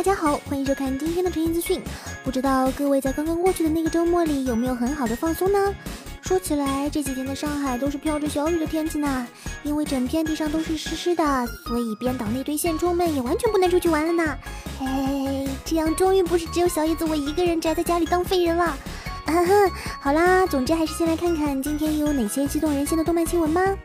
大家好，欢迎收看今天的晨音资讯。不知道各位在刚刚过去的那个周末里有没有很好的放松呢？说起来，这几天的上海都是飘着小雨的天气呢，因为整片地上都是湿湿的，所以编导那堆现充们也完全不能出去玩了呢。嘿，这样终于不是只有小叶子我一个人宅在家里当废人了。哈哈，好啦，总之还是先来看看今天又有哪些激动人心的动漫新闻吧。《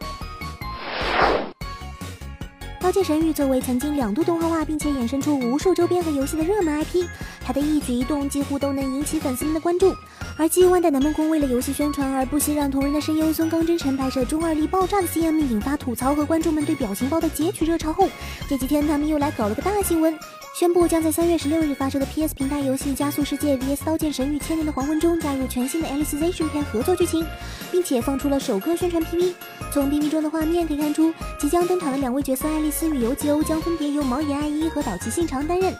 刀剑神域》作为曾经两度动画化，并且衍生出无数周边和游戏的热门 IP，它的一举一动几乎都能引起粉丝们的关注。而继万代南梦宫为了游戏宣传而不惜让同人的声优孙刚真诚拍摄中二力爆炸的 CM，引发吐槽和观众们对表情包的截取热潮后，这几天他们又来搞了个大新闻。宣布将在三月十六日发售的 PS 平台游戏《加速世界 VS 刀剑神域：千年的黄昏》中加入全新的 Alicization 片合作剧情，并且放出了首个宣传 PV。从 PV 中的画面可以看出，即将登场的两位角色爱丽丝与尤吉欧将分别由毛野爱一和岛崎信长担任。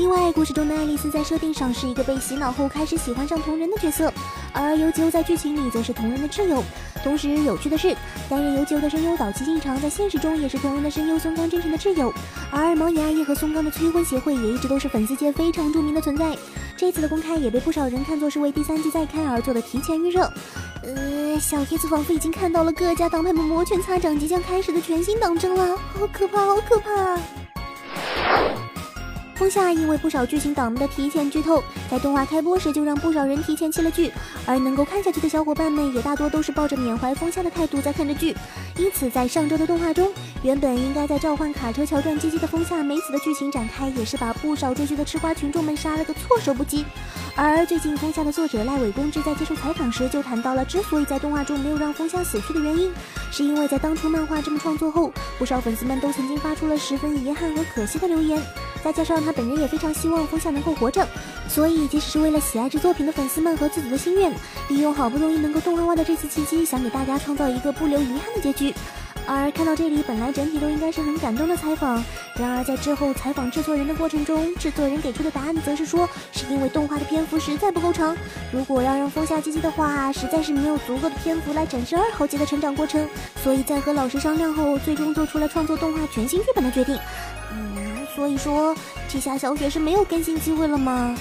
另外，故事中的爱丽丝在设定上是一个被洗脑后开始喜欢上同人的角色，而游吉欧在剧情里则是同人的挚友。同时，有趣的是，担任游吉欧的声优岛崎信长在现实中也是同人的声优松冈真诚的挚友。而毛野爱一和松冈的催婚协会也一直都是粉丝界非常著名的存在。这次的公开也被不少人看作是为第三季再开而做的提前预热。呃，小叶子仿佛已经看到了各家党派们摩拳擦掌即将开始的全新党争了，好可怕，好可怕！风夏因为不少剧情党们的提前剧透，在动画开播时就让不少人提前弃了剧，而能够看下去的小伙伴们也大多都是抱着缅怀风夏的态度在看着剧。因此，在上周的动画中，原本应该在召唤卡车桥段接机的风夏没死的剧情展开，也是把不少追剧的吃瓜群众们杀了个措手不及。而最近，风夏的作者赖伟公之在接受采访时就谈到了，之所以在动画中没有让风夏死去的原因，是因为在当初漫画这么创作后，不少粉丝们都曾经发出了十分遗憾和可惜的留言。再加上他本人也非常希望风夏能够活着，所以即使是为了喜爱这作品的粉丝们和自己的心愿，利用好不容易能够动画化的这次契机，想给大家创造一个不留遗憾的结局。而看到这里，本来整体都应该是很感动的采访，然而在之后采访制作人的过程中，制作人给出的答案则是说，是因为动画的篇幅实在不够长，如果要让风夏积极的话，实在是没有足够的篇幅来展示二号机的成长过程，所以在和老师商量后，最终做出了创作动画全新剧本的决定。嗯。所以说，这下小雪是没有更新机会了吗？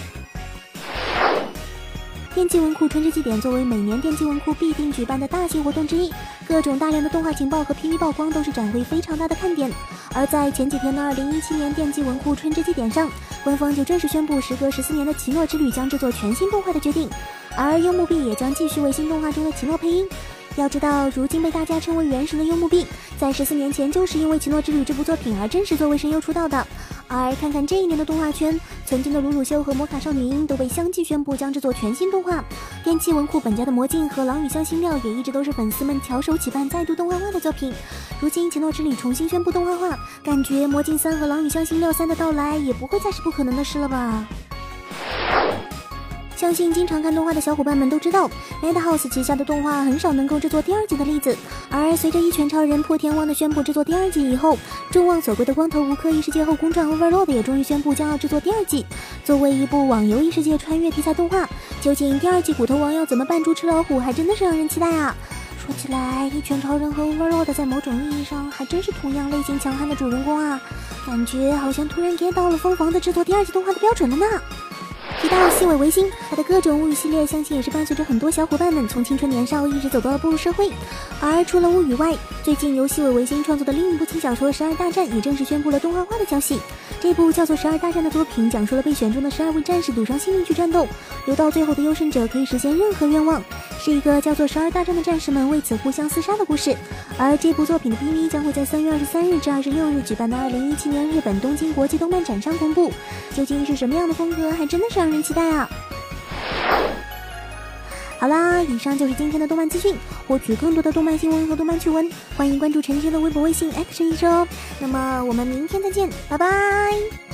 电击文库春之祭典作为每年电击文库必定举办的大型活动之一，各种大量的动画情报和 PV 曝光都是展会非常大的看点。而在前几天的2017年电击文库春之祭典上，官方就正式宣布，时隔十四年的《奇诺之旅》将制作全新动画的决定，而幽木碧也将继续为新动画中的奇诺配音。要知道，如今被大家称为原神的幽木碧，在十四年前就是因为《奇诺之旅》这部作品而正式作为声优出道的。而看看这一年的动画圈，曾经的鲁鲁修和魔卡少女樱都被相继宣布将制作全新动画。电气文库本家的魔镜和狼与香辛料也一直都是粉丝们翘首企盼再度动画化的作品。如今《奇诺之旅》重新宣布动画化，感觉魔镜三和狼与香辛料三的到来也不会再是不可能的事了吧？相信经常看动画的小伙伴们都知道，Madhouse 旗下的动画很少能够制作第二季的例子。而随着《一拳超人破天荒》的宣布制作第二季以后，众望所归的《光头无科异世界后宫传 Overlord》也终于宣布将要制作第二季。作为一部网游异世界穿越题材动画，究竟第二季骨头王要怎么扮猪吃老虎，还真的是让人期待啊！说起来，《一拳超人》和 Overlord 在某种意义上还真是同样类型强悍的主人公啊，感觉好像突然 get 到了疯狂的制作第二季动画的标准了呢。提到细尾维新，他的各种物语系列，相信也是伴随着很多小伙伴们从青春年少一直走到了步入社会。而除了物语外，最近由细尾维新创作的另一部轻小说《十二大战》也正式宣布了动画化的消息。这部叫做《十二大战》的作品，讲述了被选中的十二位战士赌上性命去战斗，留到最后的优胜者可以实现任何愿望，是一个叫做《十二大战》的战士们为此互相厮杀的故事。而这部作品的 PV 将会在三月二十三日至二十六日举办的二零一七年日本东京国际动漫展上公布。究竟是什么样的风格，还真的是让人期待啊！好啦，以上就是今天的动漫资讯。获取更多的动漫新闻和动漫趣闻，欢迎关注陈轩的微博、微信 Action 一车。那么我们明天再见，拜拜。